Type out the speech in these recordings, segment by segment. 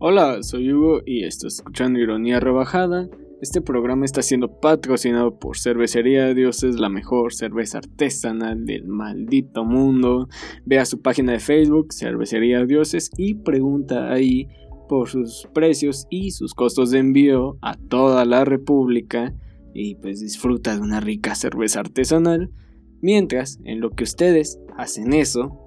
Hola, soy Hugo y estoy escuchando Ironía Rebajada. Este programa está siendo patrocinado por Cervecería Dios es la mejor cerveza artesanal del maldito mundo. Ve a su página de Facebook, Cervecería Dioses, y pregunta ahí por sus precios y sus costos de envío a toda la República. Y pues disfruta de una rica cerveza artesanal. Mientras, en lo que ustedes hacen eso,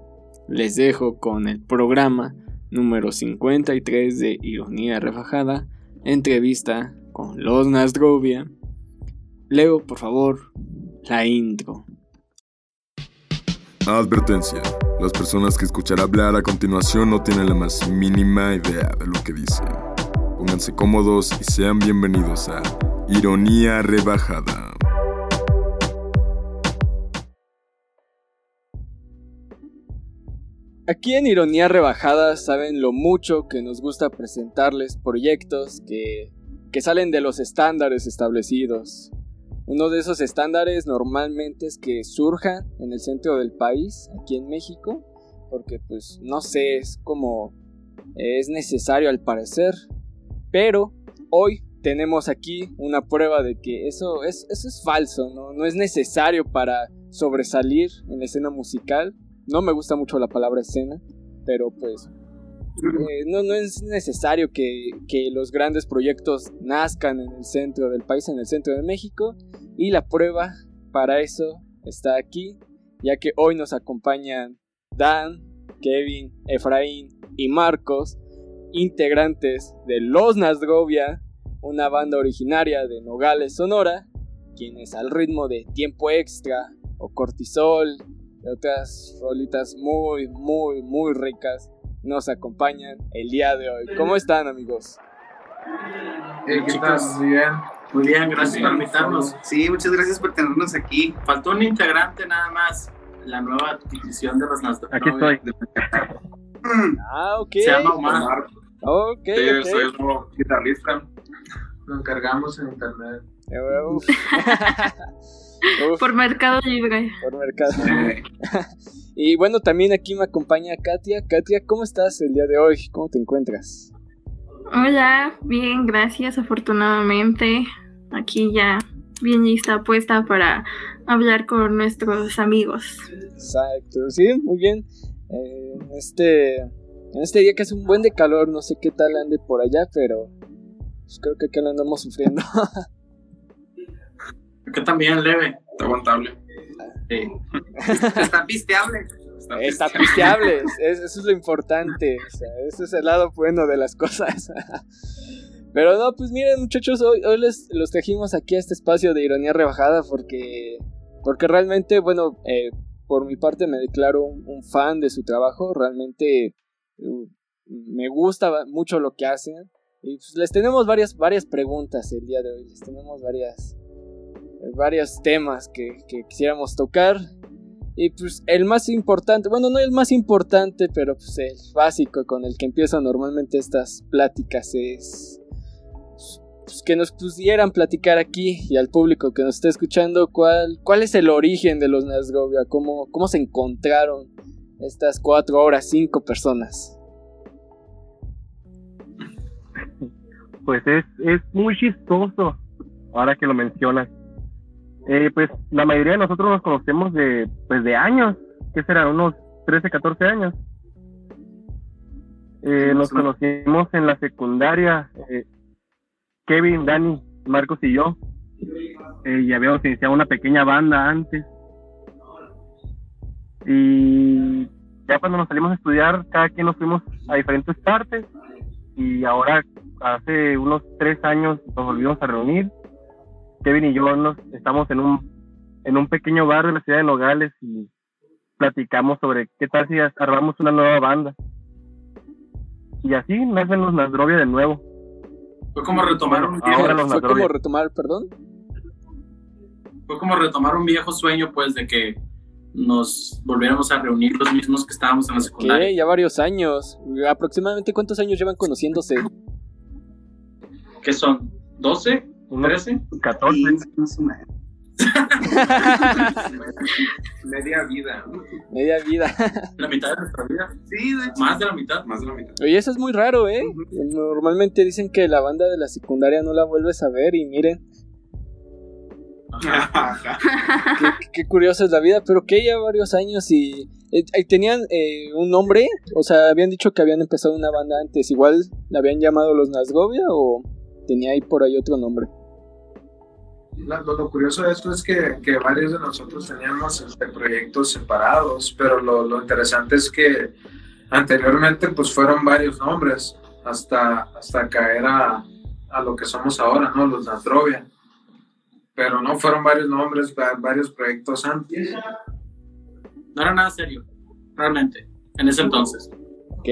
les dejo con el programa número 53 de Ironía Refajada, entrevista con Los Nasdrovia. Leo, por favor, la intro. Advertencia. Las personas que escuchar hablar a continuación no tienen la más mínima idea de lo que dicen. Pónganse cómodos y sean bienvenidos a Ironía Rebajada. Aquí en Ironía Rebajada saben lo mucho que nos gusta presentarles proyectos que, que salen de los estándares establecidos. Uno de esos estándares normalmente es que surjan en el centro del país, aquí en México, porque pues no sé, es como es necesario al parecer. Pero hoy tenemos aquí una prueba de que eso es, eso es falso, ¿no? no es necesario para sobresalir en la escena musical no me gusta mucho la palabra escena, pero pues eh, no, no es necesario que, los grandes proyectos nazcan en el centro del país, en el centro de México, y la prueba para eso está aquí, ya que hoy nos acompañan Dan, Kevin, Efraín y Marcos, integrantes de Los Nasgovia, una banda originaria de Nogales, Sonora, quienes al ritmo de Tiempo Extra o Cortisol otras rolitas muy, muy, muy ricas nos acompañan el día de hoy. ¿Cómo están, amigos? Hey, ¿Qué tal? Muy bien. Muy bien, gracias por invitarnos. Sí, muchas gracias por tenernos aquí. Faltó un integrante nada más, la nueva adquisición de los Nasdaq. Aquí estoy. Ah, ok. Se llama Omar. Ok, sí, ok. soy el nuevo guitarrista. Lo encargamos en internet. Uf. Por Mercado Libre. por mercado. y bueno, también aquí me acompaña Katia. Katia, ¿cómo estás el día de hoy? ¿Cómo te encuentras? Hola, bien, gracias, afortunadamente. Aquí ya bien lista, puesta para hablar con nuestros amigos. Exacto, sí, muy bien. Eh, en este en este día que hace un buen de calor, no sé qué tal ande por allá, pero pues creo que acá lo andamos sufriendo. Que también leve. Está aguantable. Sí. Está pisteable. Está pisteable, es- eso es lo importante. O sea, ese es el lado bueno de las cosas. Pero no, pues miren muchachos, hoy, hoy les los trajimos aquí a este espacio de ironía rebajada porque, porque realmente, bueno, eh, por mi parte me declaro un, un fan de su trabajo, realmente eh, me gusta mucho lo que hacen. Y pues, les tenemos varias, varias preguntas el día de hoy, les tenemos varias, varios temas que, que quisiéramos tocar. Y pues el más importante, bueno, no el más importante, pero pues el básico con el que empiezan normalmente estas pláticas es pues, que nos pusieran platicar aquí y al público que nos está escuchando cuál, cuál es el origen de los Nazgovia, cómo, cómo se encontraron estas cuatro horas, cinco personas. Pues es, es muy chistoso ahora que lo mencionas. Eh, pues la mayoría de nosotros nos conocemos de, pues de años, que serán unos 13, 14 años. Eh, nos conocimos en la secundaria, eh, Kevin, Dani, Marcos y yo. Eh, y habíamos iniciado una pequeña banda antes. Y ya cuando nos salimos a estudiar, cada quien nos fuimos a diferentes partes. Y ahora, hace unos tres años, nos volvimos a reunir. Kevin y yo nos estamos en un en un pequeño bar de la ciudad de Nogales y platicamos sobre qué tal si armamos una nueva banda. Y así nacen los Nasdrovia de nuevo. Fue como retomar un Ahora viejo, los Fue como retomar, perdón. fue como retomar un viejo sueño, pues, de que nos volviéramos a reunir los mismos que estábamos en la secundaria. Que ya varios años. Aproximadamente cuántos años llevan conociéndose. ¿Qué son? ¿12? Unos ¿13? 14. Más o menos. Media vida. ¿no? Media vida. La mitad de nuestra vida. Sí, de hecho. Más de la mitad. Más de la mitad. Oye, eso es muy raro, ¿eh? Normalmente dicen que la banda de la secundaria no la vuelves a ver y miren, qué, qué curiosa es la vida, pero que ya varios años y eh, eh, tenían eh, un nombre, o sea, habían dicho que habían empezado una banda antes, igual la habían llamado los Nazgovia o tenía ahí por ahí otro nombre. Lo, lo curioso de esto es que, que varios de nosotros teníamos este, proyectos separados, pero lo, lo interesante es que anteriormente pues fueron varios nombres hasta, hasta caer a, a lo que somos ahora, ¿no? Los Natrovia. Pero no fueron varios nombres, va- varios proyectos antes. No era nada serio, realmente, en ese entonces. Ok,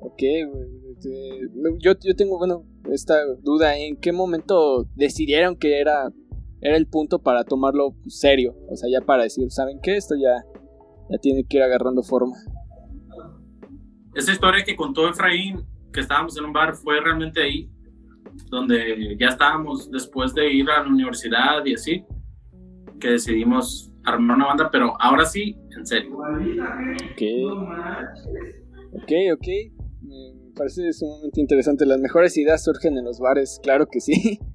ok, güey, este, yo, yo tengo, bueno, esta duda, ¿en qué momento decidieron que era, era el punto para tomarlo serio? O sea, ya para decir, ¿saben qué? Esto ya, ya tiene que ir agarrando forma. Esa historia que contó Efraín, que estábamos en un bar, fue realmente ahí, donde ya estábamos después de ir a la universidad y así, que decidimos armar una banda, pero ahora sí, en serio. Ok, ok, ok. Me parece sumamente interesante. Las mejores ideas surgen en los bares, claro que sí.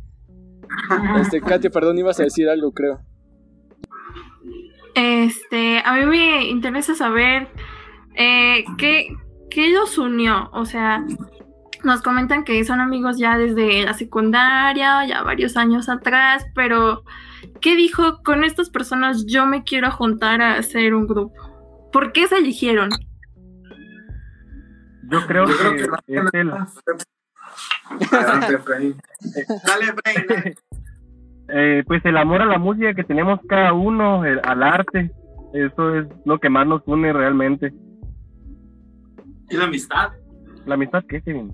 Este, Katia, perdón, ibas a decir algo, creo. Este, a mí me interesa saber eh, qué, qué los unió. O sea, nos comentan que son amigos ya desde la secundaria, ya varios años atrás, pero ¿qué dijo con estas personas yo me quiero juntar a hacer un grupo? ¿Por qué se eligieron? Yo creo Yo creo que que es el. Dale, Efraín, dale. eh, pues el amor a la música que tenemos cada uno, el- al arte. Eso es lo que más nos une realmente. Y la amistad. La amistad que Kevin.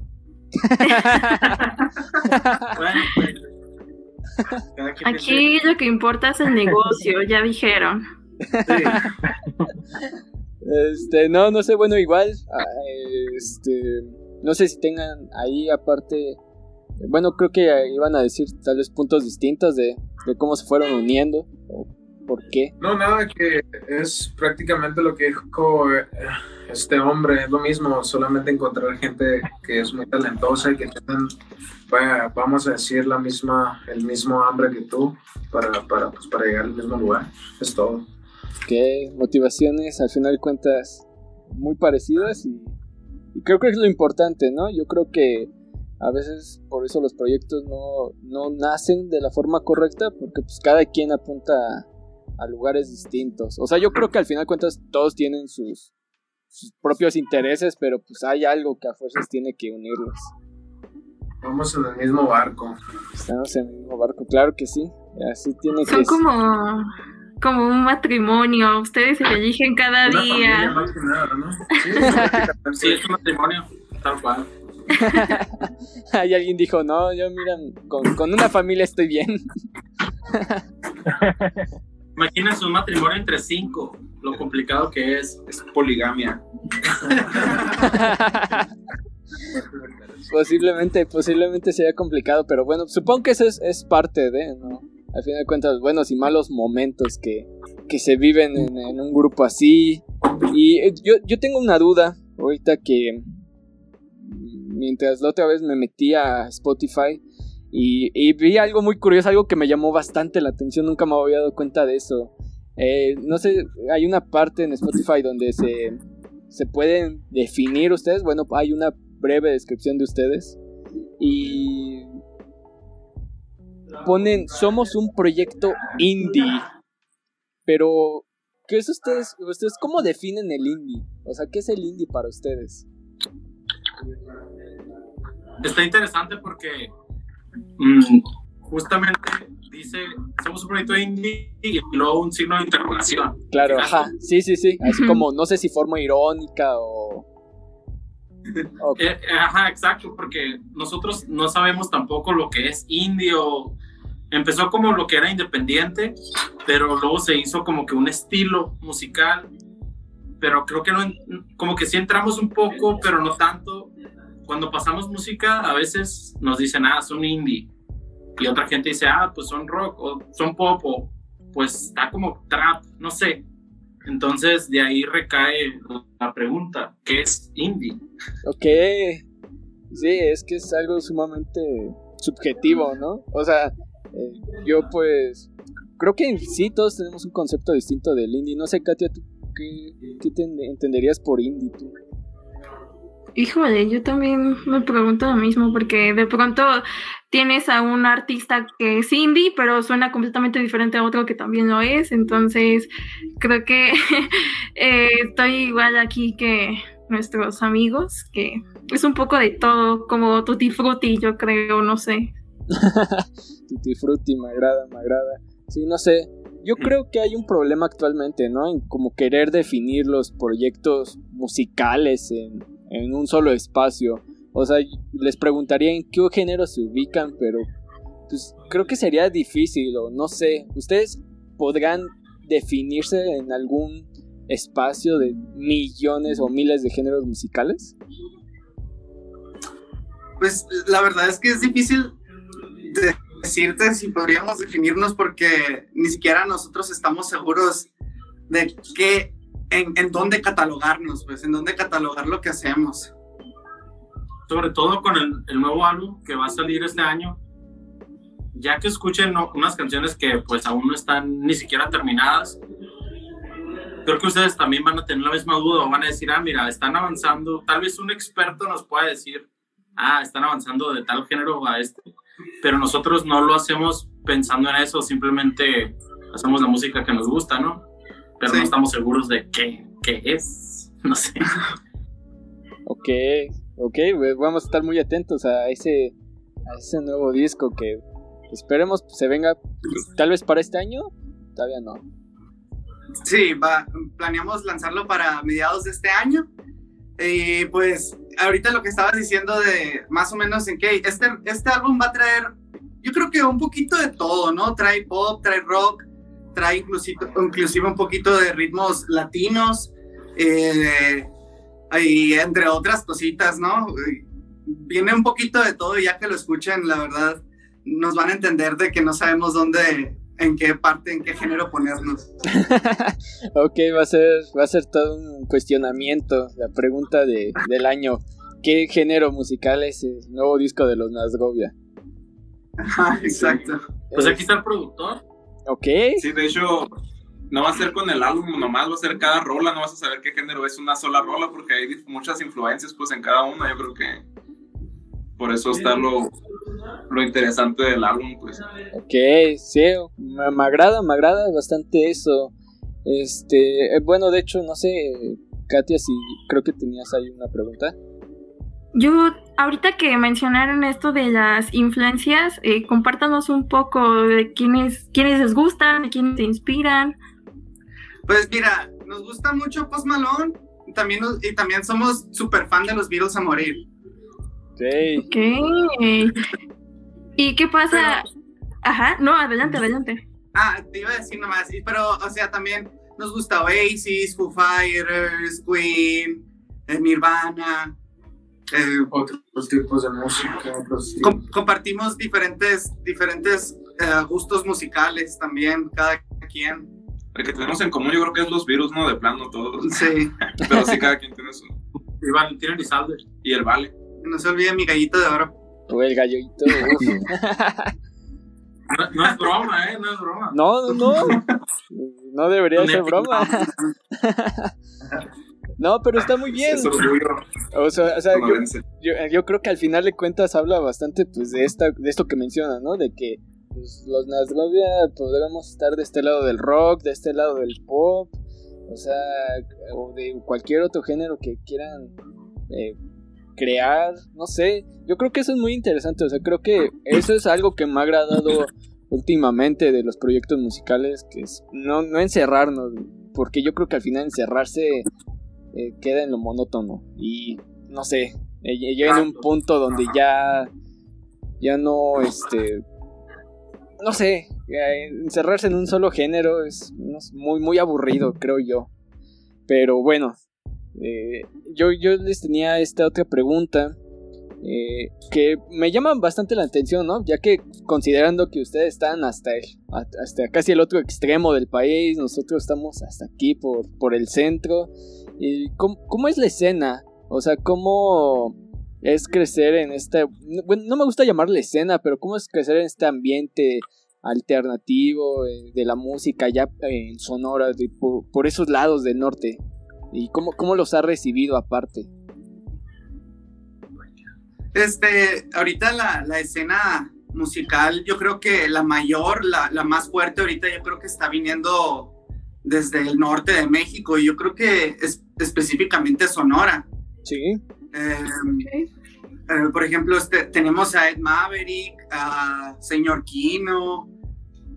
Bueno, pues, Aquí lo que importa es el negocio, ya dijeron. Sí. Este, no, no sé, bueno, igual, ah, este, no sé si tengan ahí aparte, bueno, creo que iban a decir tal vez puntos distintos de, cómo se fueron uniendo o por qué. No, nada, que es prácticamente lo que dijo eh, este hombre, es lo mismo, solamente encontrar gente que es muy talentosa y que tienen, vamos a decir, la misma, el mismo hambre que tú para, para, pues, para llegar al mismo lugar, es todo. Que motivaciones al final de cuentas muy parecidas y, y creo que es lo importante, ¿no? Yo creo que a veces por eso los proyectos no, no nacen de la forma correcta porque pues cada quien apunta a, a lugares distintos. O sea, yo creo que al final de cuentas todos tienen sus, sus propios intereses, pero pues hay algo que a fuerzas tiene que unirlos. Vamos en el mismo barco. Estamos en el mismo barco, claro que sí. Así tiene que Son ser. como, como un matrimonio, ustedes se eligen cada Una familia día. más que nada, ¿no? Sí, es un matrimonio, tal cual. Ahí alguien dijo, no, yo mira, con, con una familia estoy bien. Imagínense un matrimonio entre cinco, lo complicado que es. Es poligamia. posiblemente, posiblemente sería complicado, pero bueno, supongo que eso es, es parte de, ¿no? Al final de cuentas, buenos y malos momentos que, que se viven en, un grupo así. Y eh, yo, yo tengo una duda, ahorita que mm, mientras la otra vez me metí a Spotify y, y vi algo muy curioso, algo que me llamó bastante la atención, nunca me había dado cuenta de eso. Eh, no sé, hay una parte en Spotify donde se, se pueden definir ustedes, bueno, hay una breve descripción de ustedes y ponen somos un proyecto indie. Pero ¿qué es ustedes? ¿Ustedes cómo definen el indie? O sea, ¿qué es el indie para ustedes? Está interesante porque mm, justamente dice, somos un proyecto indie y luego un signo de interrogación. Claro, ajá. Sí, sí, sí. Así como no sé si forma irónica o o- Eh, eh, ajá, exacto, porque nosotros no sabemos tampoco lo que es indie o empezó como lo que era independiente, pero luego se hizo como que un estilo musical, pero creo que no, como que sí entramos un poco, pero no tanto. Cuando pasamos música, a veces nos dicen, ah, son indie, y otra gente dice, ah, pues son rock o son pop o pues está como trap, no sé. Entonces de ahí recae la pregunta, ¿qué es indie? Ok, sí, es que es algo sumamente subjetivo, ¿no? O sea, eh, yo pues creo que sí todos tenemos un concepto distinto del indie. No sé, Katia, ¿tú qué, qué te entenderías por indie tú? Híjole, yo también me pregunto lo mismo, porque de pronto tienes a un artista que es indie, pero suena completamente diferente a otro que también lo es. Entonces, creo que eh, estoy igual aquí que nuestros amigos, que es un poco de todo, como Tutti Frutti, yo creo, no sé. tutti Frutti, me agrada, me agrada. Sí, no sé. Yo creo que hay un problema actualmente, ¿no? En como querer definir los proyectos musicales en en un solo espacio. O sea, les preguntaría en qué género se ubican, pero pues creo que sería difícil o no sé. ¿Ustedes podrán definirse en algún espacio de millones o miles de géneros musicales? Pues la verdad es que es difícil decirte si podríamos definirnos porque ni siquiera nosotros estamos seguros de qué en, dónde catalogarnos, pues, en dónde catalogar lo que hacemos. Sobre todo con el, nuevo álbum que va a salir este año, ya que escuchen unas canciones que pues aún no están ni siquiera terminadas, creo que ustedes también van a tener la misma duda o van a decir, ah, mira, están avanzando, tal vez un experto nos pueda decir, ah, están avanzando de tal género a este, pero nosotros no lo hacemos pensando en eso, simplemente hacemos la música que nos gusta, ¿no? pero no estamos seguros de qué, qué es. No sé. ok, ok, vamos a estar muy atentos a ese, a ese nuevo disco que esperemos se venga tal vez para este año, todavía no. Sí, va, planeamos lanzarlo para mediados de este año. Y pues ahorita lo que estabas diciendo de más o menos en qué, este, este álbum va a traer, yo creo que un poquito de todo, ¿no? Trae pop, trae rock, trae inclusive, inclusive un poquito de ritmos latinos, eh, y entre otras cositas, ¿no? Viene un poquito de todo, ya que lo escuchen, la verdad, nos van a entender de que no sabemos dónde, en qué parte, en qué género ponernos. ok, va a ser, va a ser todo un cuestionamiento, la pregunta de, del año. ¿Qué género musical es el nuevo disco de los Nazgovia? exacto. Pues aquí está el productor. Ok. Sí, de hecho, no va a ser con el álbum nomás, va a ser cada rola, no vas a saber qué género es una sola rola porque hay muchas influencias pues en cada una, yo creo que por eso está lo, lo interesante del álbum pues. Ok, sí, me, me, agrada, me agrada bastante eso. Este, eh, bueno, de hecho, no sé, Katia, si creo que tenías ahí una pregunta. Yo, ahorita que mencionaron esto de las influencias, eh, compártanos un poco de quiénes, quiénes les gustan, de quiénes te inspiran. Pues mira, nos gusta mucho Post Malone también y también somos súper fan de los Beatles a morir. Ok. Ok. ¿Y qué pasa? Ajá, no, adelante, adelante. Ah, te iba a decir nomás, pero, o sea, también nos gusta Oasis, Foo Fighters, Queen, eh, Nirvana, eh, otros tipos de música. compartimos diferentes, diferentes eh, gustos musicales también, cada quien. El que tenemos en común yo creo que es los virus, ¿no? De plano todos. Sí. Pero sí, cada quien tiene su... Y Valentín Elizalde. Y el Vale. No se olvide mi gallito de oro. O el gallito. no, no es broma, ¿eh? No es broma. No, no, no. No debería ser broma. No, pero está muy bien. O sea, o sea yo, yo, creo que al final de cuentas habla bastante pues de esta de esto que menciona, ¿no? De que pues, los Nazgovia podríamos estar de este lado del rock, de este lado del pop, o sea, o de cualquier otro género que quieran eh, crear, no sé. Yo creo que eso es muy interesante, o sea, creo que eso es algo que me ha agradado últimamente de los proyectos musicales, que es no, no encerrarnos, porque yo creo que al final encerrarse eh, queda en lo monótono. Y no sé, eh, llega en un punto donde ya, ya no, este, no sé, encerrarse en un solo género es muy, muy aburrido, creo yo. Pero bueno, eh, yo, les tenía esta otra pregunta. eh, que me llaman bastante la atención, ¿no? Ya que considerando que ustedes están hasta, hasta casi el otro extremo del país, nosotros estamos hasta aquí por, por el centro. ¿Y cómo, es la escena? O sea, ¿cómo es crecer en este... Bueno, no me gusta llamarle escena, pero ¿cómo es crecer en este ambiente alternativo eh, de la música ya en Sonora, por, esos lados del norte? ¿Y cómo, cómo los ha recibido aparte? Este, ahorita la, la escena musical, yo creo que la mayor, la, la, más fuerte ahorita, yo creo que está viniendo desde el norte de México y yo creo que es específicamente Sonora. Sí. Em, eh, por ejemplo, este, tenemos a Ed Maverick, a Señor Kino.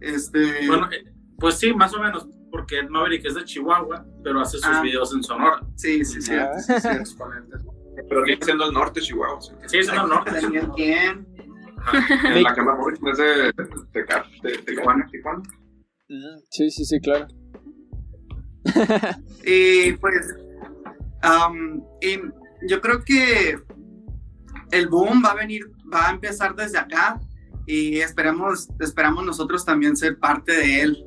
Este... Bueno, eh, pues sí, más o menos, porque Ed Maverick es de Chihuahua, pero hace sus ah. videos en Sonora. Sí, sí, sí. Ah. sí, sí pero viene siendo el norte Chihuahua. Sí, sí es el norte. ¿Quién? En la Cámara Móvil es de, de, de, Tijuana, Tijuana. Sí, sí, sí, claro. y pues, um, y yo creo que el boom va a venir, va a empezar desde acá y esperamos, esperamos nosotros también ser parte de él.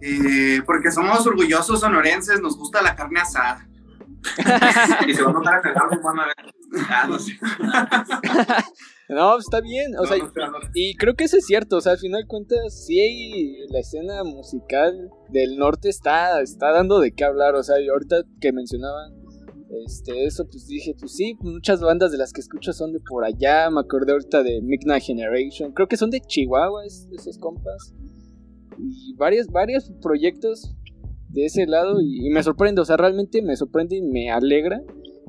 Eh, porque somos orgullosos sonorenses, nos gusta la carne asada. y se va a notar en el álbum, van a ver. Ah, no, sé. no, está bien, o sea, y creo que eso es cierto, o sea, al final de cuentas, sí, la escena musical del norte está, está dando de qué hablar, o sea, ahorita que mencionaban este, eso, pues dije, pues sí, muchas bandas de las que escucho son de por allá. Me acordé ahorita de Midnight Generation. Creo que son de Chihuahua esos compas. Y varios, varios proyectos de ese lado. Y, me sorprende, o sea, realmente me sorprende y me alegra.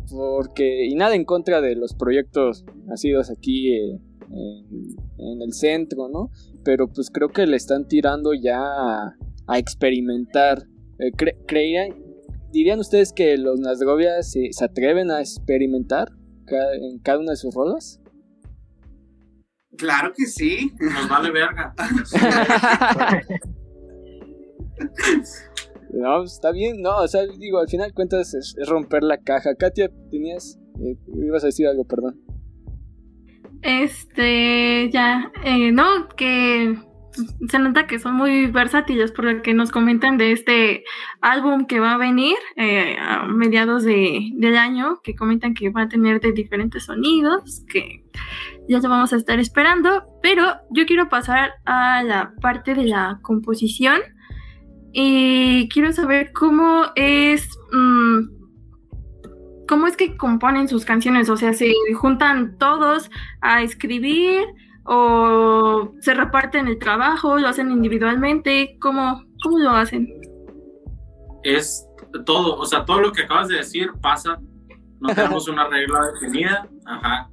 Porque, y nada en contra de los proyectos nacidos aquí eh, en, el centro, ¿no? Pero pues creo que le están tirando ya a, experimentar. Eh, ¿Dirían ustedes que los Nazgovia se, se atreven a experimentar en cada una de sus rolas? Claro que sí. Nos vale verga. no, está bien, no, o sea, digo, al final cuentas es, romper la caja. Katia, tenías, eh, ibas a decir algo, perdón. Este, ya, eh, no, que se nota que son muy versátiles por lo que nos comentan de este álbum que va a venir eh, a mediados de, del año, que comentan que va a tener de diferentes sonidos, que ya lo vamos a estar esperando, pero yo quiero pasar a la parte de la composición y quiero saber cómo es... Mm, ¿Cómo es que componen sus canciones? O sea, se juntan todos a escribir o se reparten el trabajo, lo hacen individualmente, ¿cómo, cómo lo hacen? Es todo, o sea, todo lo que acabas de decir pasa, no tenemos una regla definida, ajá.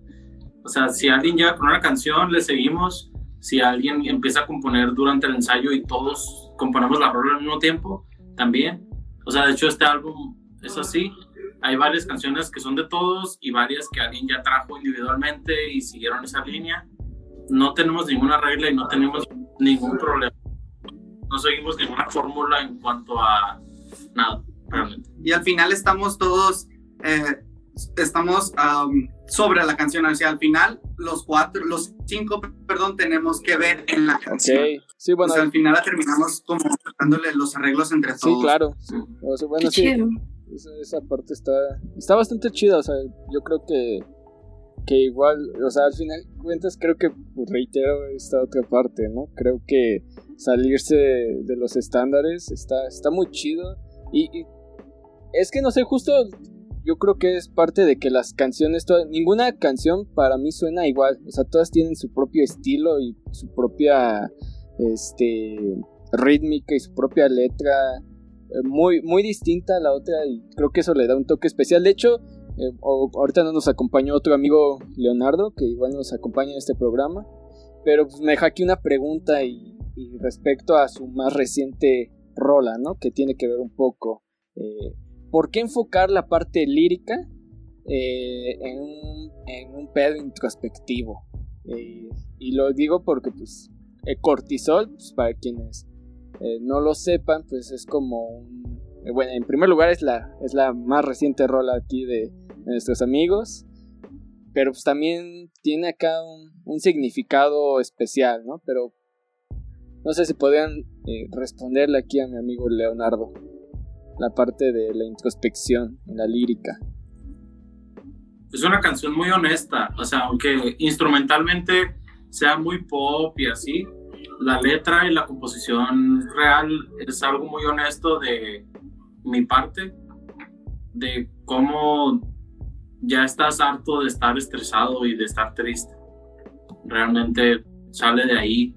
O sea, si alguien llega con una canción, le seguimos. Si alguien empieza a componer durante el ensayo y todos componemos la rola al mismo tiempo, también. O sea, de hecho, este álbum es así. Hay varias canciones que son de todos y varias que alguien ya trajo individualmente y siguieron esa línea no tenemos ninguna regla y no tenemos ningún problema. No seguimos ninguna fórmula en cuanto a nada, realmente. Y al final estamos todos, eh, estamos sobre la canción, o sea, al final los cuatro, los cinco, perdón, tenemos que ver en la canción. Sí, bueno. O sea, al final la terminamos como dándole los arreglos entre todos. Sí, claro. bueno, sí. Esa, esa, parte está, está bastante chida, o sea, yo creo que que igual, o sea, al final cuentas creo que pues, reitero esta otra parte, ¿no? Creo que salirse de, los estándares está, está muy chido y, es que no sé, justo yo creo que es parte de que las canciones, ninguna canción para mí suena igual, o sea, todas tienen su propio estilo y su propia, este, rítmica y su propia letra eh, muy, muy distinta a la otra y creo que eso le da un toque especial. De hecho, eh, ahorita no nos acompañó otro amigo Leonardo, que igual nos acompaña en este programa. Pero pues me deja aquí una pregunta y, respecto a su más reciente rola, ¿no? Que tiene que ver un poco. Eh, ¿Por qué enfocar la parte lírica eh, en, un, pedo introspectivo? y lo digo porque pues el cortisol, pues, para quienes no lo sepan, pues es como un... Bueno, en primer lugar es la, es la más reciente rola aquí de, nuestros amigos. pero pues también tiene acá un, significado especial, ¿no? Pero no sé si podrían eh, responderle aquí a mi amigo Leonardo la parte de la introspección en la lírica. Es una canción muy honesta, o sea, aunque instrumentalmente sea muy pop y así, la letra y la composición real es algo muy honesto de mi parte, de cómo ya estás harto de estar estresado y de estar triste. Realmente sale de ahí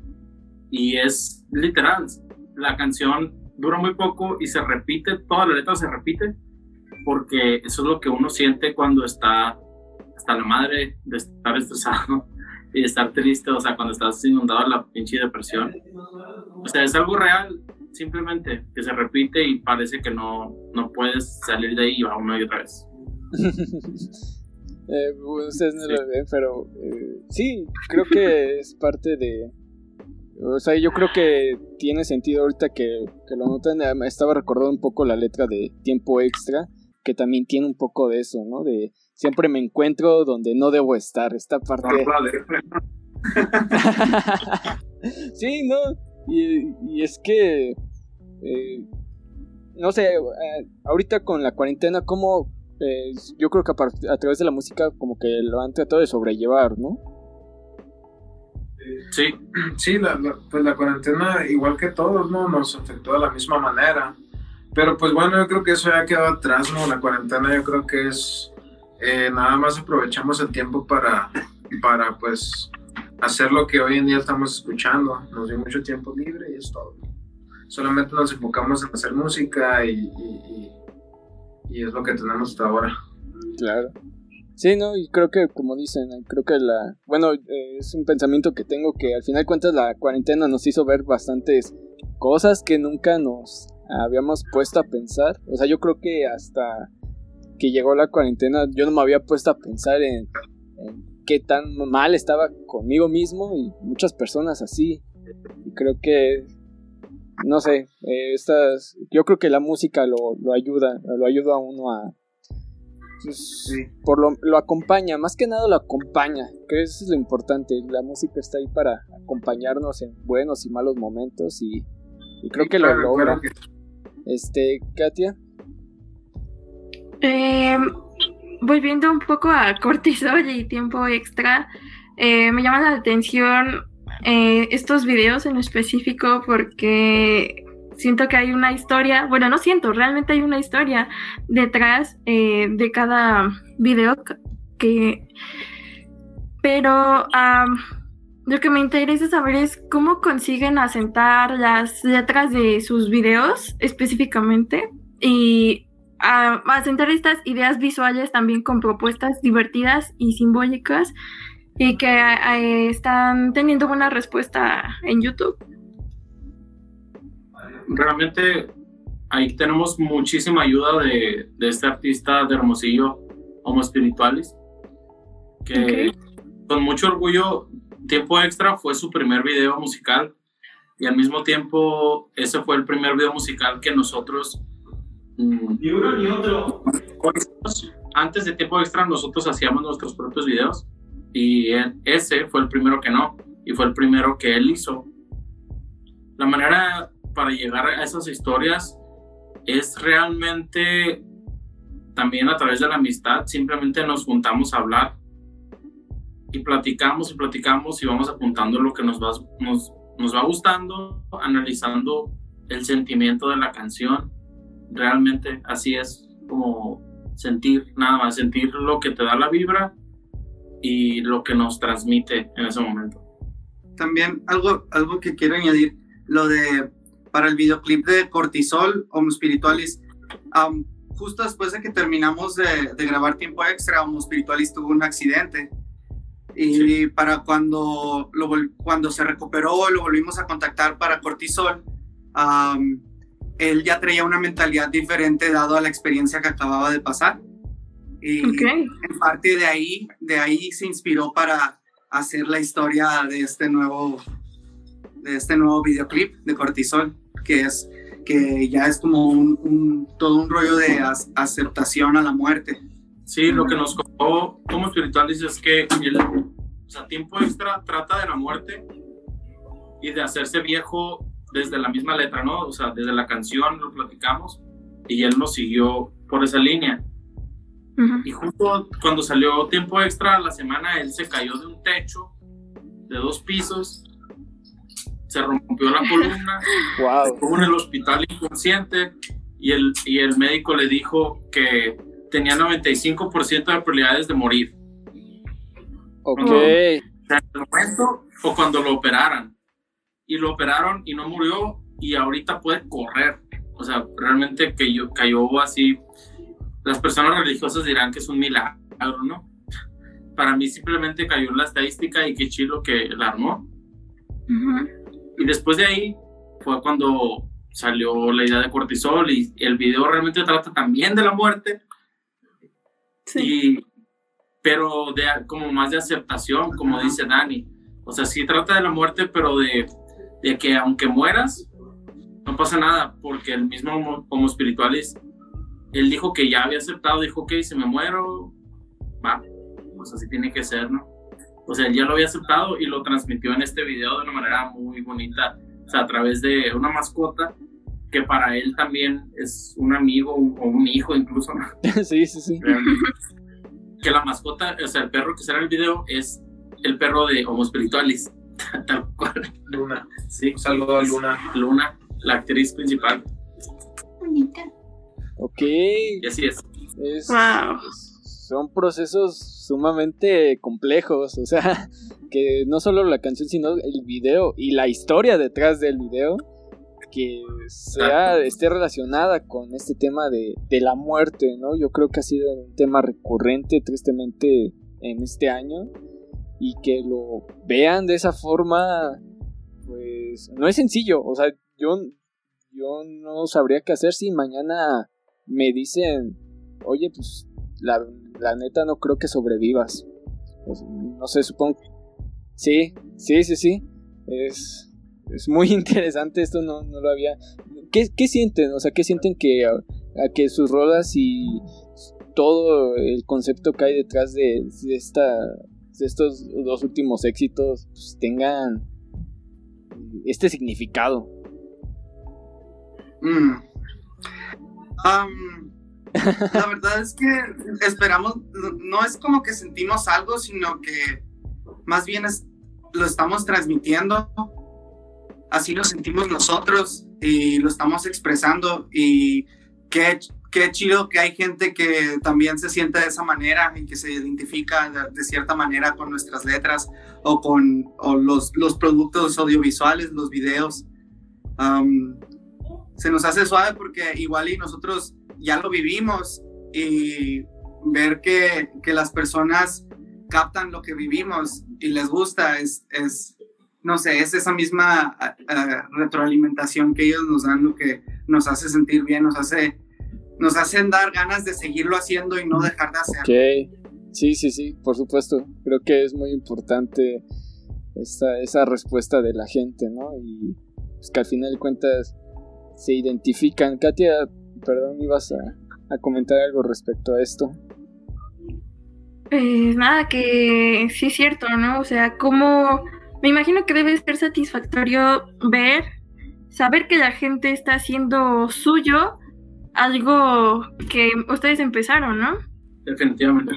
y es literal. La canción dura muy poco y se repite, toda la letra se repite, porque eso es lo que uno siente cuando está hasta la madre de estar estresado y de estar triste, o sea, cuando estás inundado de la pinche depresión. O sea, es algo real, simplemente, que se repite y parece que no, no puedes salir de ahí una y otra vez. eh, ustedes no lo ven, pero eh, sí, creo que es parte de, o sea, yo creo que tiene sentido ahorita que, lo notan. Estaba recordando un poco la letra de Tiempo Extra, que también tiene un poco de eso, ¿no? De siempre me encuentro donde no debo estar. Esta parte. sí, ¿no? Y, es que. Eh, no sé, ahorita con la cuarentena, como. Eh, yo creo que a, a través de la música, como que lo han tratado de sobrellevar, ¿no? Sí. Sí, la, pues la cuarentena, igual que todos, ¿no? Nos afectó de la misma manera. Pero pues bueno, yo creo que eso ya quedó atrás, ¿no? La cuarentena yo creo que es... Eh, nada más aprovechamos el tiempo para, para pues hacer lo que hoy en día estamos escuchando. Nos dio mucho tiempo libre y es todo. Solamente nos enfocamos en hacer música y, y, y es lo que tenemos hasta ahora. Claro. Sí, no, y creo que como dicen, creo que la, bueno, eh, es un pensamiento que tengo que al final cuentas la cuarentena nos hizo ver bastantes cosas que nunca nos habíamos puesto a pensar. O sea, yo creo que hasta que llegó la cuarentena yo no me había puesto a pensar en, qué tan mal estaba conmigo mismo y muchas personas así. Y creo que, no sé, eh, estas, yo creo que la música lo, lo ayuda, lo ayuda a uno a pues, por lo, lo, acompaña, más que nada lo acompaña, que eso es lo importante, la música está ahí para acompañarnos en buenos y malos momentos y, creo que lo logra. Este, Katia. Eh, volviendo un poco a cortisol y tiempo extra, eh, me llama la atención eh, estos videos en específico porque siento que hay una historia, bueno, no siento, realmente hay una historia detrás eh, de cada video que... Pero lo que me interesa saber es cómo consiguen asentar las letras de sus videos específicamente y asentar estas ideas visuales también con propuestas divertidas y simbólicas y que eh, están teniendo buena respuesta en YouTube. Realmente ahí tenemos muchísima ayuda de, este artista de Hermosillo, Homo Espiritualis, que con mucho orgullo, Tiempo Extra fue su primer video musical y al mismo tiempo ese fue el primer video musical que nosotros... Mm, ni uno ni otro. Antes de Tiempo Extra nosotros hacíamos nuestros propios videos y ese fue el primero que no y fue el primero que él hizo. La manera para llegar a esas historias es realmente también a través de la amistad, simplemente nos juntamos a hablar y platicamos y platicamos y vamos apuntando lo que nos va, nos, va gustando, analizando el sentimiento de la canción. Realmente así es como sentir, nada más, sentir lo que te da la vibra y lo que nos transmite en ese momento. También algo, algo que quiero añadir, lo de para el videoclip de Cortisol, Homo Spiritualis. justo después de que terminamos de, grabar tiempo extra, Homo Spiritualis tuvo un accidente. Y para cuando, lo, cuando se recuperó, lo volvimos a contactar para Cortisol, él ya traía una mentalidad diferente dado a la experiencia que acababa de pasar. Y en parte de ahí, de ahí se inspiró para hacer la historia de este nuevo, de este nuevo videoclip de Cortisol que es que ya es como un, todo un rollo de aceptación a la muerte. Sí, lo que nos contó como espirituales es que el, o sea, tiempo extra trata de la muerte y de hacerse viejo desde la misma letra, ¿no? O sea, desde la canción lo platicamos y él nos siguió por esa línea. Y justo cuando salió tiempo extra la semana, él se cayó de un techo de dos pisos, se rompió la columna, estuvo en el hospital inconsciente y el, y el médico le dijo que tenía 95% de probabilidades de morir. Ok. en el momento o cuando lo operaran. Y lo operaron y no murió y ahorita puede correr. O sea, realmente que yo, cayó así. Las personas religiosas dirán que es un milagro, ¿no? Para mí simplemente cayó en la estadística y qué chido que la armó. Y después de ahí fue cuando salió la idea de cortisol y el video realmente trata también de la muerte. Sí. pero de, como más de aceptación, como dice Dani. O sea, sí trata de la muerte, pero de, de que aunque mueras, no pasa nada, porque el mismo como espirituales, él dijo que ya había aceptado, dijo, ok, si me muero, va, pues así tiene que ser, ¿no? O sea, él ya lo había aceptado y lo transmitió en este video de una manera muy bonita, o sea, a través de una mascota que para él también es un amigo o un hijo incluso, ¿no? Sí, sí, sí. Que la mascota, o sea, el perro que será en el video es el perro de Homo Spiritualis, tal cual. Luna. Sí. Un saludo a Luna. Luna, la actriz principal. Bonita. Ok. Y así es. Es- Wow. es- son procesos sumamente complejos, o sea, que no solo la canción, sino el video y la historia detrás del video, que sea, esté relacionada con este tema de, de la muerte, ¿no? Yo creo que ha sido un tema recurrente, tristemente, en este año, y que lo vean de esa forma, pues no es sencillo, o sea, yo, yo no sabría qué hacer si mañana me dicen, oye, pues la, la neta no creo que sobrevivas. Pues, no sé, supongo. Sí, sí, sí, sí. Es, es muy interesante esto, no, no lo había. ¿Qué, qué sienten? O sea, ¿qué sienten que, a, que sus rolas y todo el concepto que hay detrás de, de esta, de estos dos últimos éxitos pues, tengan este significado? Mm. Am, la verdad es que esperamos, no- es como que sentimos algo, sino que más bien es- lo estamos transmitiendo. Así lo sentimos nosotros y lo estamos expresando. Y qué, qué chido que hay gente que también se siente de esa manera y que se identifica de, de cierta manera con nuestras letras o con o los, los productos audiovisuales, los videos. Am, se nos hace suave porque igual y nosotros ya lo vivimos y ver que, que las personas captan lo que vivimos y les gusta es, es no sé, es esa misma retroalimentación que ellos nos dan lo que nos hace sentir bien, nos hace nos hacen dar ganas de seguirlo haciendo y no dejar de hacerlo. Ok, sí, sí, sí, por supuesto. Creo que es muy importante esa, esa respuesta de la gente, ¿no? Y pues que al final de cuentas se identifican. Katia, perdón, ibas a, a comentar algo respecto a esto. Pues nada, que sí es cierto, ¿no? O sea, como me imagino que debe ser satisfactorio ver, saber que la gente está haciendo suyo algo que ustedes empezaron, ¿no? Definitivamente.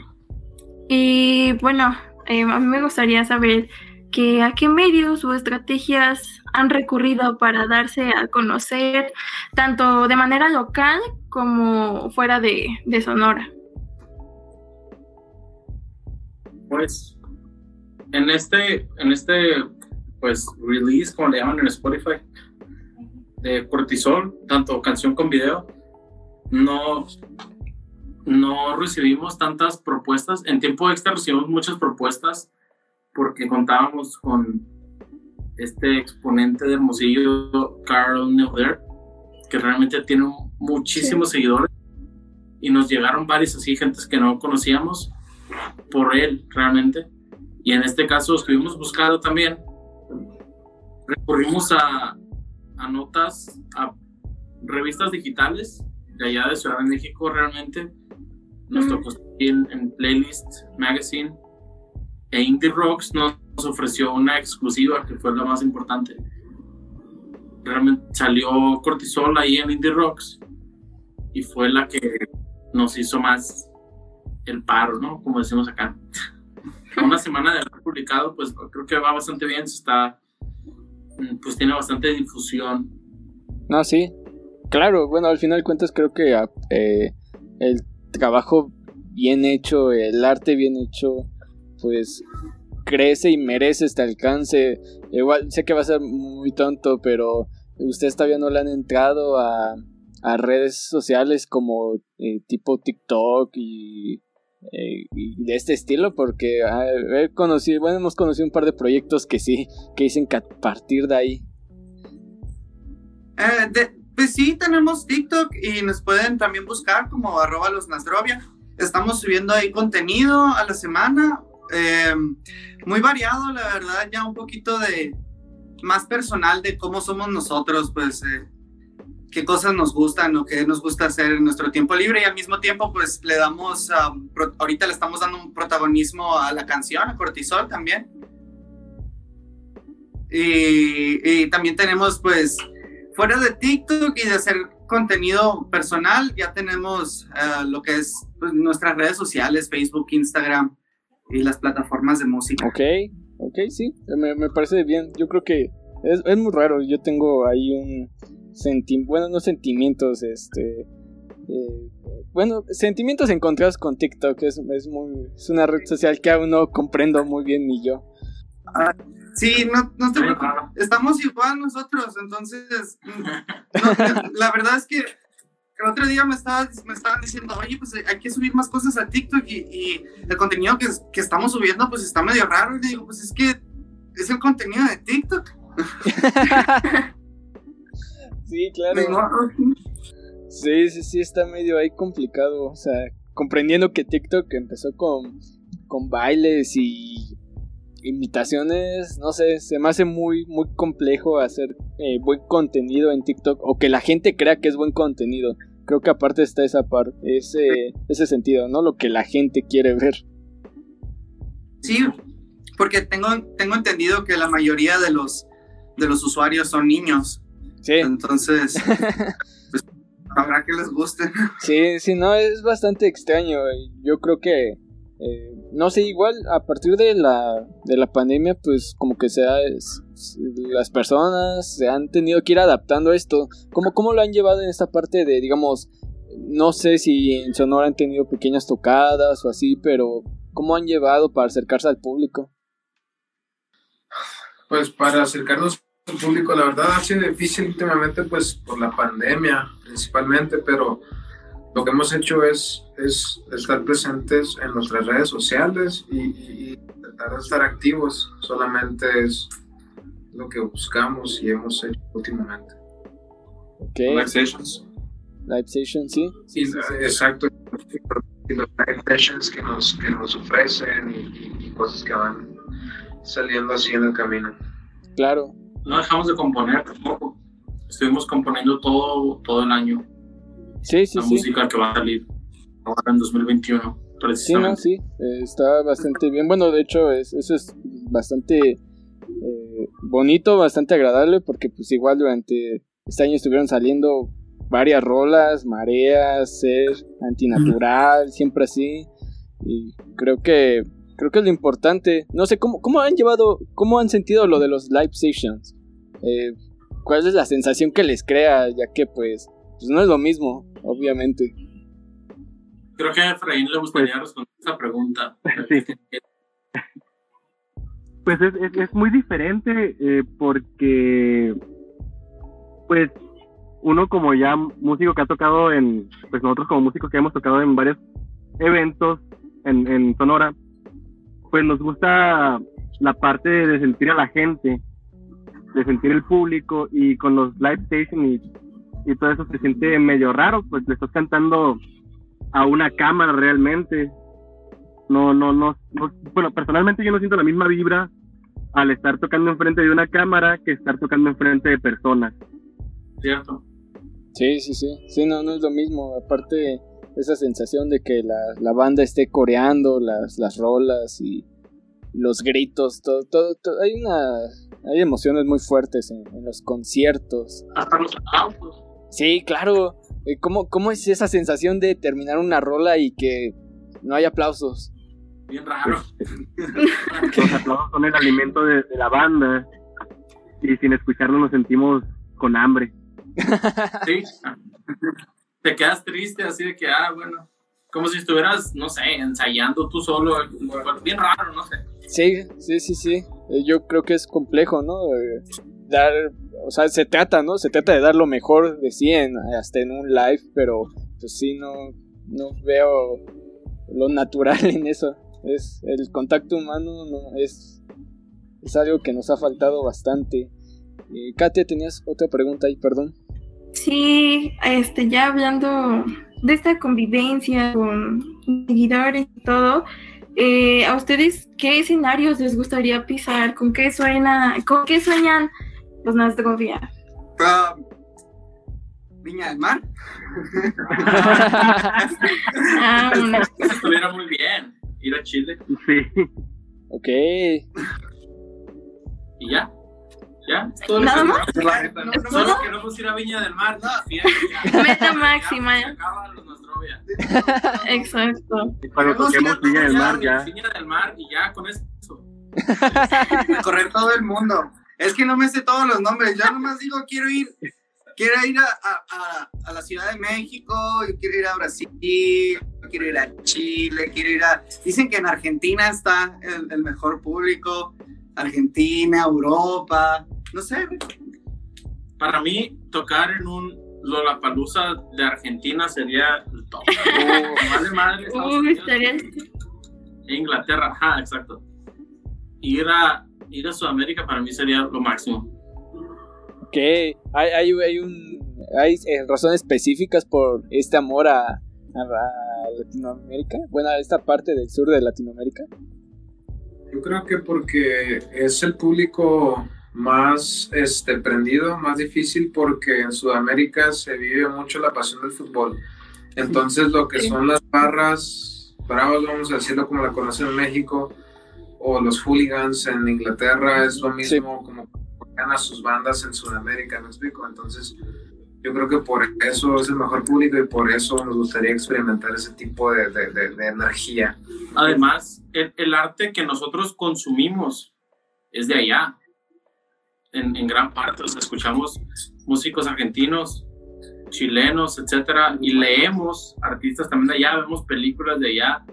Y bueno, eh, a mí me gustaría saber que a qué medios o estrategias han recurrido para darse a conocer, tanto de manera local como fuera de, de Sonora. Pues en este, en este pues release, como le llaman en Spotify, de cortisol, tanto canción con video, no, no recibimos tantas propuestas. En tiempo extra recibimos muchas propuestas porque contábamos con este exponente de Hermosillo, Carl Neuder, que realmente tiene muchísimos seguidores y nos llegaron varios así, gentes que no conocíamos por él realmente. Y en este caso estuvimos buscando también, recurrimos a, a notas, a revistas digitales de allá de Ciudad de México realmente. Nos tocó en, en Playlist Magazine e Indie Rocks nos ofreció una exclusiva que fue la más importante. Realmente salió Cortisol ahí en Indie Rocks y fue la que nos hizo más el paro, ¿no? Como decimos acá. Una semana de haber publicado, pues creo que va bastante bien, está, pues tiene bastante difusión. No, sí, claro, bueno, al final de cuentas creo que eh, el trabajo bien hecho, el arte bien hecho, pues crece y merece este alcance. Igual sé que va a ser muy tonto, pero ustedes todavía no le han entrado a, a redes sociales como eh, tipo TikTok y, eh, y, de este estilo, porque bueno, hemos conocido un par de proyectos que sí, que dicen que a partir de ahí. Eh, pues sí, tenemos TikTok y nos pueden también buscar como arroba los Nasdrovia. Estamos subiendo ahí contenido a la semana, eh, muy variado, la verdad, ya un poquito de más personal de cómo somos nosotros, pues eh, qué cosas nos gustan o qué nos gusta hacer en nuestro tiempo libre y al mismo tiempo pues le damos, ahorita le estamos dando un protagonismo a la canción, a Cortisol también. Y, y también tenemos pues fuera de TikTok y de hacer contenido personal, ya tenemos uh, lo que es pues, nuestras redes sociales, Facebook, Instagram y las plataformas de música. Ok, ok, sí, me, me parece bien. Yo creo que es, es, muy raro. Yo tengo ahí un sentimiento, bueno, no sentimientos, este... Eh, bueno, sentimientos encontrados con TikTok es, es, muy, es una red social que aún no comprendo muy bien ni yo. Ah, Sí, no, no te preocupes. Estamos igual nosotros, entonces. No, la verdad es que el otro día me, estaba, me estaban diciendo, oye, pues hay que subir más cosas a TikTok y, y el contenido que, que, estamos subiendo, pues está medio raro. Y digo, pues es que es el contenido de TikTok. sí, claro. Sí, sí, sí, está medio ahí complicado. O sea, comprendiendo que TikTok empezó con, con bailes y imitaciones, no sé, se me hace muy, muy complejo hacer eh, buen contenido en TikTok o que la gente crea que es buen contenido. Creo que aparte está esa parte, ese, ese sentido, ¿no? Lo que la gente quiere ver. Sí, porque tengo, tengo entendido que la mayoría de los, de los usuarios son niños. Sí. Entonces, pues, habrá que les guste. Sí, sí, no, es bastante extraño. Yo creo que eh, no sé, igual a partir de la, de la pandemia, pues como que sea, las personas se han tenido que ir adaptando a esto. ¿Cómo, ¿Cómo lo han llevado en esta parte de, digamos, no sé si en Sonora han tenido pequeñas tocadas o así, pero ¿cómo han llevado para acercarse al público? Pues para acercarnos al público, la verdad ha sido difícil últimamente, pues por la pandemia principalmente, pero lo que hemos hecho es, es estar presentes en nuestras redes sociales y, tratar de estar activos. Solamente es lo que buscamos y hemos hecho últimamente. Okay. Live sessions. Live sessions, sí. sí, exacto. Y los live sessions que nos, que nos ofrecen y, y, cosas que van saliendo así en el camino. Claro. No dejamos de componer tampoco. Estuvimos componiendo todo, todo el año. Sí, sí, la sí. música que va a salir ahora en 2021. Sí, no, sí, eh, está bastante bien. Bueno, de hecho, es, eso es bastante eh, bonito, bastante agradable, porque pues igual durante este año estuvieron saliendo varias rolas, mareas, ser, antinatural, siempre así. Y creo que creo que es lo importante. No sé cómo, cómo han llevado, cómo han sentido lo de los live sessions. Eh, ¿Cuál es la sensación que les crea? Ya que pues, pues no es lo mismo, obviamente. Creo que a Efraín le gustaría responder esa pregunta. Sí. Pues es, es, es muy diferente eh, porque, pues, uno como ya músico que ha tocado en, pues nosotros como músicos que hemos tocado en varios eventos en, en Sonora, pues nos gusta la parte de sentir a la gente, de sentir el público y con los live station y, y todo eso se siente medio raro, pues le estás cantando a una cámara realmente. No, no, no, no, bueno, personalmente yo no siento la misma vibra al estar tocando enfrente de una cámara que estar tocando enfrente de personas. ¿Cierto? Sí, sí, sí. Sí, no, no es lo mismo. Aparte, esa sensación de que la, banda esté coreando las, las rolas y los gritos, todo, todo, hay una hay emociones muy fuertes en, los conciertos. Hasta los aplausos. Sí, claro. Eh, ¿Cómo, ¿Cómo es esa sensación de terminar una rola y que no hay aplausos? Bien raro. los aplausos son el alimento de, de la banda y sin escucharlo nos sentimos con hambre. Sí. Te quedas triste así de que, ah, bueno, como si estuvieras, no sé, ensayando tú solo, bien raro, no sé. Sí, sí, sí, sí. Eh, yo creo que es complejo, ¿no? Eh, dar, o sea, se trata, ¿no? Se trata de dar lo mejor de sí hasta en un live, pero pues sí, no, no veo lo natural en eso. Es el contacto humano, no es, es algo que nos ha faltado bastante. Eh, Katia, tenías otra pregunta ahí, perdón. Sí, este, ya hablando de esta convivencia con seguidores y todo, eh, ¿a ustedes qué escenarios les gustaría pisar? ¿Con qué suena, con qué sueñan los Nastrovia? Uh, Viña del Mar. ah, Estuviera muy bien ir a Chile. Sí. Ok. ¿Y ya? ¿Ya? Todo ¿Nada más? Solo que no pusiera Viña del Mar. Meta máxima. Exacto. Cuando toquemos Viña del Mar, ya. Viña del Mar y ya con eso. Correr todo el mundo. Es que no me sé todos los nombres. Yo nomás digo, quiero ir. Quiero ir a, a, a, la Ciudad de México, yo quiero ir a Brasil, quiero ir a Chile, quiero ir a... Dicen que en Argentina está el, el mejor público, Argentina, Europa, no sé. Para mí, tocar en un Lollapalooza de Argentina sería el top. madre, madre, Inglaterra, ajá, exacto. Ir a, ir a Sudamérica para mí sería lo máximo. Ok, hay, hay, hay, un, hay eh, razones específicas por este amor a, a, Latinoamérica, bueno, a esta parte del sur de Latinoamérica. Yo creo que porque es el público más este, prendido, más difícil, porque en Sudamérica se vive mucho la pasión del fútbol. Entonces, lo que son las barras bravas, vamos a decirlo como la conocen en México, o los hooligans en Inglaterra, es lo mismo como a sus bandas en Sudamérica, ¿me explico? Entonces, yo creo que por eso es el mejor público y por eso nos gustaría experimentar ese tipo de, de, energía. Además, el, el, arte que nosotros consumimos es de allá en, gran parte. O sea, escuchamos músicos argentinos, chilenos, etcétera, y leemos artistas también de allá, vemos películas de allá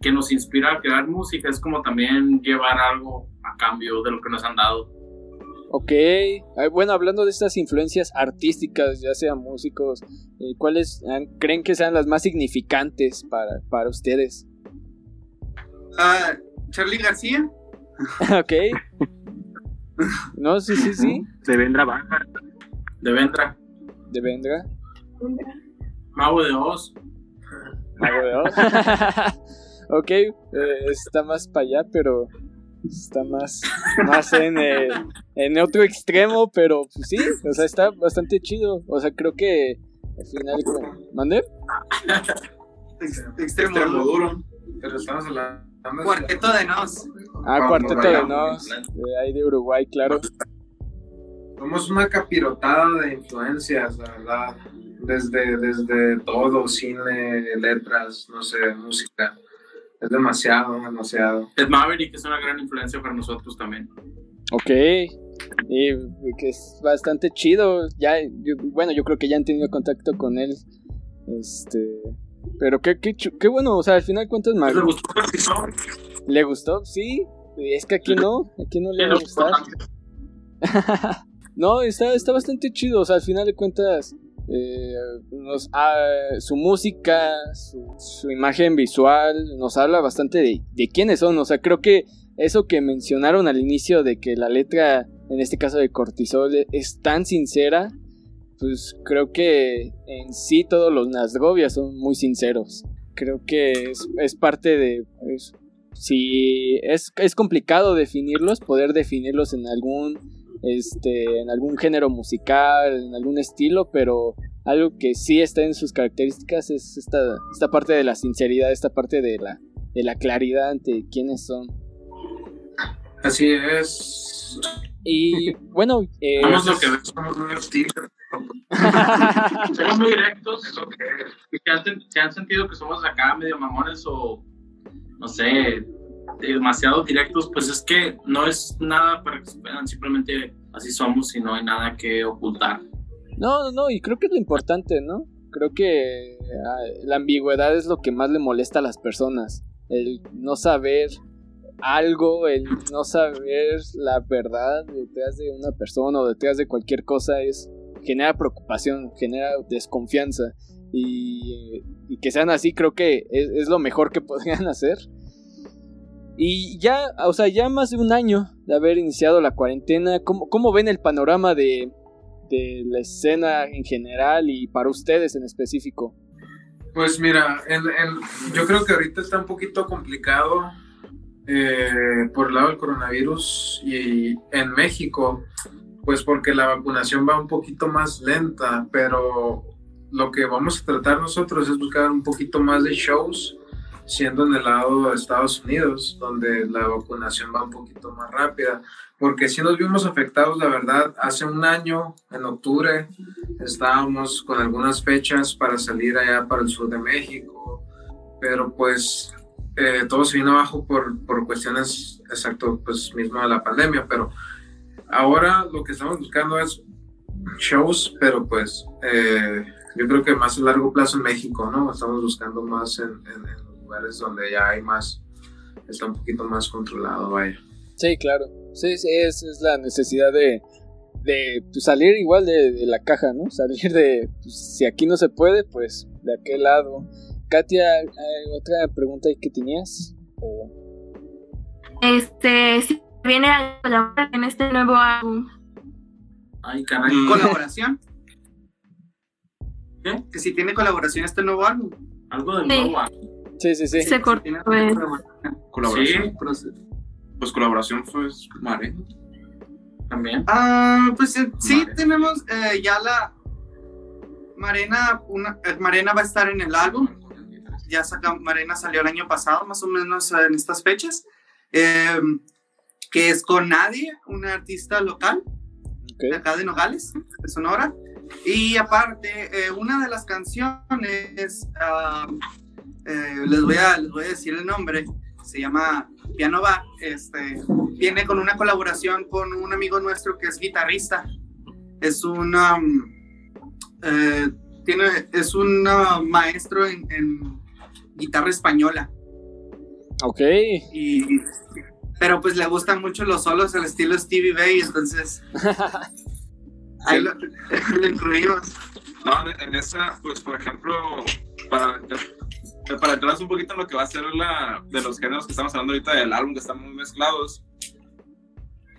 que nos inspira a crear música. Es como también llevar algo a cambio de lo que nos han dado. Ok, bueno, hablando de estas influencias artísticas, ya sean músicos, eh, ¿cuáles creen que sean las más significantes para, para ustedes? Uh, Charlie García. ok. No, sí, sí, sí. De Vendra Baja. De Vendra. De Vendra. Mago de Oz. Mago de Oz. ok, eh, está más para allá, pero está más, más en, eh, en otro extremo, pero pues sí, o sea, está bastante chido. O sea, creo que al final. ¿Mande? Extremo, duro. Pero estamos Cuarteto de Nos. Ah, Cuarteto de Nos. De ahí de Uruguay, claro. Somos una capirotada de influencias, la verdad. Desde, desde todo, cine, letras, no sé, música. Es demasiado, demasiado. El Maverick es una gran influencia para nosotros también. Ok. Y que es bastante chido. Ya, bueno, yo creo que ya han tenido contacto con él. Este pero qué, qué, qué bueno, o sea, al final cuentas más. ¿Le gustó ¿Le gustó? Sí. Es que aquí no, aquí no le va a gustar. no, está, está bastante chido, o sea, al final de cuentas, nos, su música, su, imagen visual, nos habla bastante de, quiénes son, o sea, creo que eso que mencionaron al inicio de que la letra, en este caso de Cortisol, es tan sincera pues creo que en sí todos los Nasgovia son muy sinceros. Creo que es, parte de... si es, es complicado definirlos, poder definirlos en algún, este, en algún género musical, en algún estilo, pero algo que sí está en sus características es esta, esta parte de la sinceridad, esta parte de la, de la claridad ante quiénes son. Así es. Y bueno, eh, Somos lo que Somos muy hostiles. somos muy directos. Lo que, que han, se han sentido que somos acá medio mamones o no sé, demasiado directos, pues es que no es nada para que se vean, simplemente así somos y no hay nada que ocultar. No, no, no, y creo que es lo importante, ¿no? Creo que ah, la ambigüedad es lo que más le molesta a las personas. El no saber algo, el no saber la verdad detrás de una persona o detrás de cualquier cosa es genera preocupación, genera desconfianza. Y, que sean así creo que es, es lo mejor que podrían hacer. Y ya, o sea, ya más de un año de haber iniciado la cuarentena, ¿cómo, cómo ven el panorama de, de la escena en general y para ustedes en específico? Pues mira, en- en- yo creo que ahorita está un poquito complicado eh, por el lado del coronavirus y en México, pues porque la vacunación va un poquito más lenta, pero lo que vamos a tratar nosotros es buscar un poquito más de shows, siendo en el lado de Estados Unidos, donde la vacunación va un poquito más rápida, porque si nos vimos afectados, la verdad, hace un año, en octubre, estábamos con algunas fechas para salir allá para el sur de México, pero pues eh, todo se vino abajo por, por cuestiones, exacto, pues mismo de la pandemia, pero ahora lo que estamos buscando es shows, pero pues eh, yo creo que más a largo plazo en México, ¿no? Estamos buscando más en, en- en lugares donde ya hay más, está un poquito más controlado, vaya. Sí, claro. Sí, sí, es, es la necesidad de, de pues, salir igual de, de la caja, ¿no? Salir de, pues, si aquí no se puede, pues de aquel lado. Katia, ¿hay otra pregunta ahí que tenías? O- Este, si viene a colaborar en este nuevo álbum. Ay, caray. Mm. ¿Colaboración? ¿Qué? Que si tiene colaboración este nuevo álbum. Algo de Sí. nuevo. ah. Sí, sí, sí. Se cortó. Pues. colaboración. Sí, pues, colaboración fue Mare. también. Ah, pues eh, sí, tenemos eh, ya la Marena, una, eh, Marena va a estar en el álbum. Ya saca, Marena salió el año pasado, más o menos en estas fechas. eh, que es con Nadie, una artista local Ok. de acá de Nogales, de Sonora. Y aparte, eh, una de las canciones, ah, eh, les, voy a, les voy a decir el nombre, se llama Piano Va, este, viene con una colaboración con un amigo nuestro que es guitarrista. Es un, um, eh, tiene, es un uh, maestro en, en guitarra española. Ok. Y, pero pues le gustan mucho los solos, el estilo Stevie Bay, entonces ahí lo, lo incluimos. No, en- en esa, pues por ejemplo, para, para entrar un poquito en lo que va a ser la de los géneros que estamos hablando ahorita del álbum, que están muy mezclados,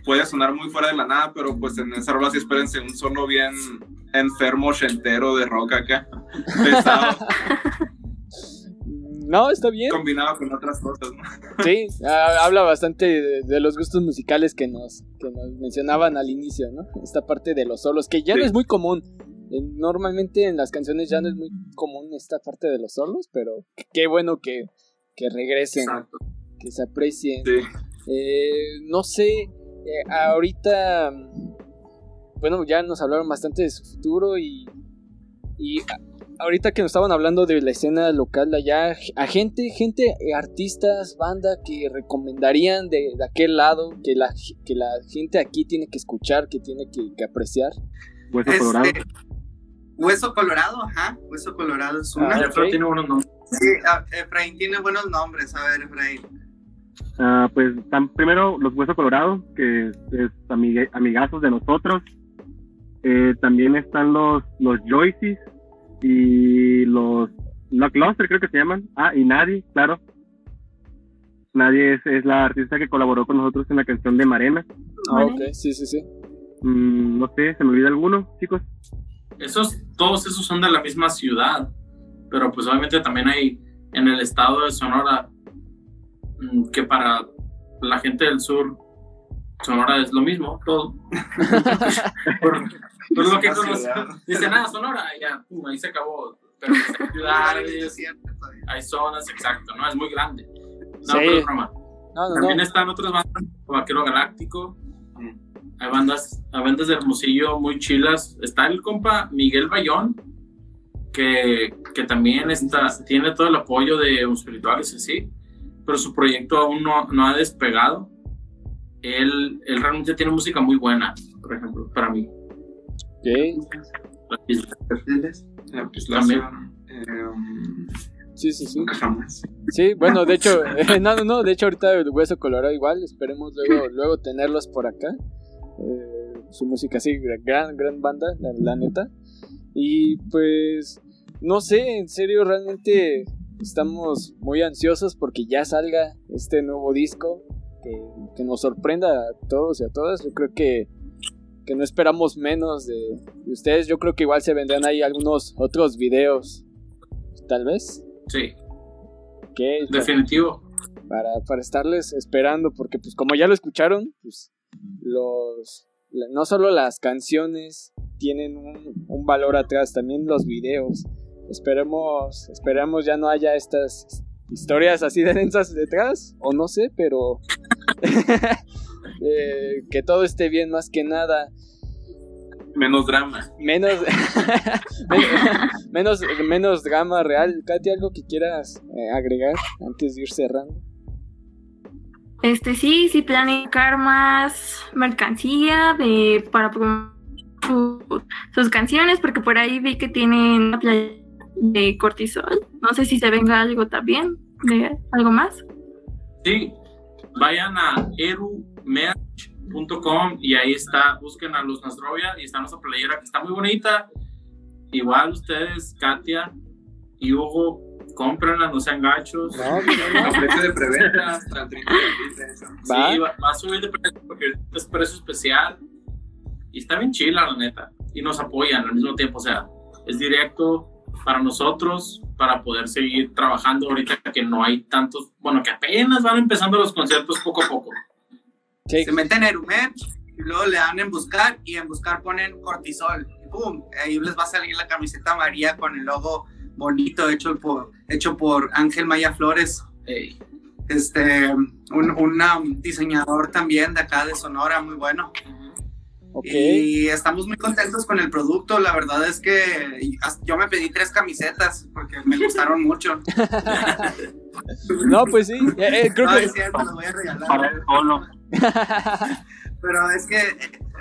puede sonar muy fuera de la nada, pero pues en esa rola sí espérense un solo bien enfermo, entero de rock acá, pesado, No, está bien. combinado con otras cosas, ¿no? Sí, habla bastante de, de los gustos musicales que nos, que nos mencionaban al inicio, ¿no? Esta parte de los solos, que ya no Sí. es muy común. Normalmente en las canciones ya no es muy común esta parte de los solos, pero qué bueno que, que regresen, Exacto. que se aprecien. Sí. Eh, no sé, eh, ahorita, bueno, ya nos hablaron bastante de su futuro y, y ahorita que nos estaban hablando de la escena local de allá, a gente, gente, eh, artistas, banda que recomendarían de, de aquel lado, que la, que la gente aquí tiene que escuchar, que tiene que, que apreciar. Hueso Este. Hueso Colorado, ajá, Hueso Colorado es una. Ah, pero ok. tiene buenos nombres. Sí, ah, Efraín tiene buenos nombres, a ver, Efraín. Ah, pues están primero los Hueso Colorado, que es, amigazos de nosotros. Eh, también están los, los Joyces y los la Cluster, creo que se llaman. Ah, y Nadie, claro. Nadie es, es la artista que colaboró con nosotros en la canción de Marena. Ah, ok, sí, sí, sí. Mm, no sé, se me olvida alguno, chicos. Esos, todos esos son de la misma ciudad, pero pues obviamente también hay en el estado de Sonora mm, que para la gente del sur Sonora es lo mismo, todo. por, por lo que conozco. Dice nada, Sonora, ya, pum, ahí se acabó. Pero hay ciudades, hay zonas, exacto, ¿no? Es muy grande. No, Sí. pero es broma. No, no, También no. están otras bandas, como Vaquero Galáctico. Hay bandas, hay bandas de Hermosillo muy chilas. Está el compa Miguel Bayón, que, que también está, tiene todo el apoyo de un espirituales y así, pero su proyecto aún no, no ha despegado. Él, él realmente tiene música muy buena, por ejemplo, para mí. Ok. Eh, pues, También. eh, um, Sí, sí, sí. jamás. Sí, bueno, de hecho, no, no, no, de hecho ahorita el Hueso Colorado igual, esperemos luego, luego tenerlos por acá. Eh, su música sí, gran, gran banda, la, la neta. Y pues, no sé, en serio, realmente estamos muy ansiosos porque ya salga este nuevo disco, que, que nos sorprenda a todos y a todas. Yo creo que, que no esperamos menos de, de ustedes. Yo creo que igual se vendrán ahí algunos otros videos, tal vez. Sí, definitivo. para, para estarles esperando, porque pues como ya lo escucharon, pues los no solo las canciones tienen un, un valor atrás, también los videos. Esperemos, esperemos ya no haya estas historias así de densas detrás, o no sé, pero eh, que todo esté bien más que nada. Menos drama. Menos, menos, menos drama real. Katy, ¿algo que quieras eh, agregar antes de ir cerrando? Este sí, sí planificar más mercancía de para su- sus canciones, porque por ahí vi que tienen una playa de cortisol. No sé si se venga algo también, de algo más. Sí, vayan a erumerch.com y ahí está, busquen a Luz Nasrovia y está nuestra playera que está muy bonita. Igual ustedes, Katia y Hugo, cómprenla, no sean gachos. No, A precio de preventa hasta el 30 de abril. Va. Sí, va, va a subir de precio porque es precio especial y está bien chila, la neta. Y nos apoyan al mismo tiempo, o sea, es directo para nosotros para poder seguir trabajando ahorita que no hay tantos, bueno, que apenas van empezando los conciertos poco a poco. Sí. Se meten en Erumerch y luego le dan en buscar y en buscar ponen cortisol. Y ¡Pum! Ahí les va a salir la camiseta amarilla con el logo bonito hecho por, hecho por Ángel Maya Flores. Ey, Este, un una- un diseñador también de acá de Sonora, muy bueno. Ok. Y estamos muy contentos con el producto. La verdad es que yo me pedí tres camisetas porque me gustaron mucho. No, pues sí. eh, eh, creo No, que. es cierto, lo voy a regalar. Para el solo. Pero es que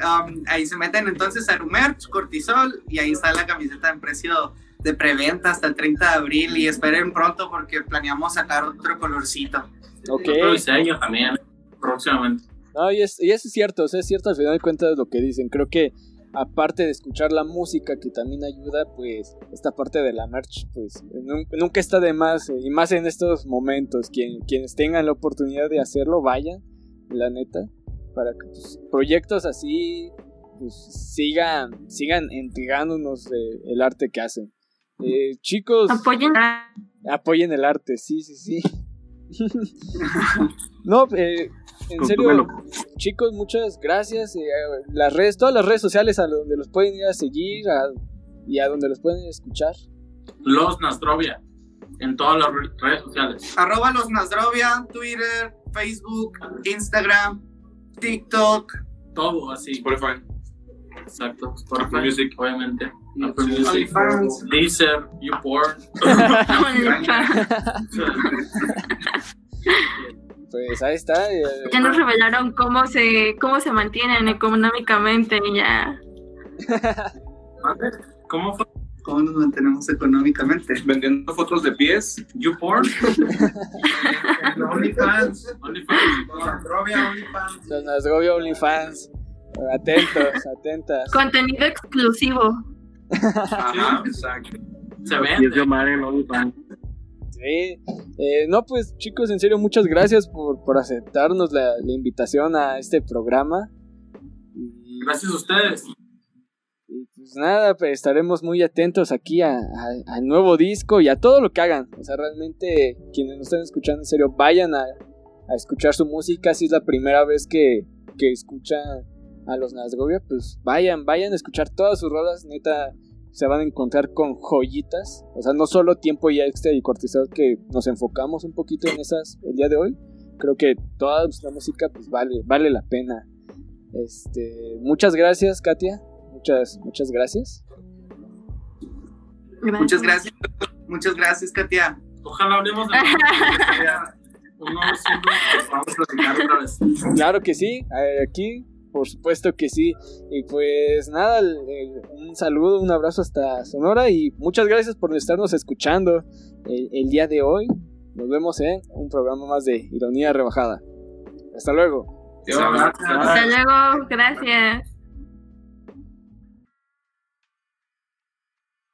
um, ahí se meten entonces a Rumerch, Cortisol, y ahí está la camiseta en precio de preventa hasta el 30 de abril. Y esperen pronto porque planeamos sacar otro colorcito. Ok. Otro diseño también, próximamente. No, y, es, y eso es cierto, o sea, es cierto al final de cuentas lo que dicen. Creo que aparte de escuchar la música que también ayuda, pues esta parte de la merch, pues nun- nunca está de más. eh, Y más en estos momentos, quien, quienes tengan la oportunidad de hacerlo, vayan, la neta, para que pues, proyectos así pues, sigan, sigan entregándonos eh, el arte que hacen. Eh, chicos, Apoyen apoyen el arte, sí, sí, sí. no, eh, en serio, chicos, muchas gracias. eh, las redes, todas las redes sociales a donde los pueden ir a seguir a- y a donde los pueden escuchar. Los Nastrovia, en todas las re- redes sociales. Arroba los Nasdrovia, Twitter, Facebook, Instagram, TikTok. Todo así. Spotify. Exacto. Spotify, Music. obviamente. Apple Music. OnlyFans. Deezer, YouPorn. Pues ahí está. eh, Ya nos revelaron cómo se, cómo se mantienen económicamente ya. ¿Cómo fue? ¿Cómo nos mantenemos económicamente? Vendiendo fotos de pies. YouPorn. OnlyFans. OnlyFans. OnlyFans. OnlyFans. Atentos, atentas. Contenido exclusivo. Ajá, exacto. Se Y es de vende. Omar en OnlyFans. Sí. Eh, no, pues chicos, en serio, muchas gracias por, por aceptarnos la, la invitación a este programa. Gracias a ustedes. Y pues nada, pues estaremos muy atentos aquí a- a- al nuevo disco y a todo lo que hagan. O sea, realmente quienes nos están escuchando en serio, vayan a, a escuchar su música. Si es la primera vez que, que escucha a los Nazgovia, pues vayan, vayan a escuchar todas sus rolas, neta, se van a encontrar con joyitas, o sea, no solo tiempo y extra y cortisol que nos enfocamos un poquito en esas el día de hoy, creo que toda la música pues vale, vale la pena. Este, muchas gracias, Katia. Muchas, muchas gracias. Muchas gracias. Muchas gracias, Katia. Ojalá hablemos de vamos a platicar otra vez. Claro que sí, aquí por supuesto que sí. Y pues nada, un saludo, un abrazo hasta Sonora y muchas gracias por estarnos escuchando el, día de hoy. Nos vemos en un programa más de Ironía Rebajada. Hasta luego. Hasta luego, gracias.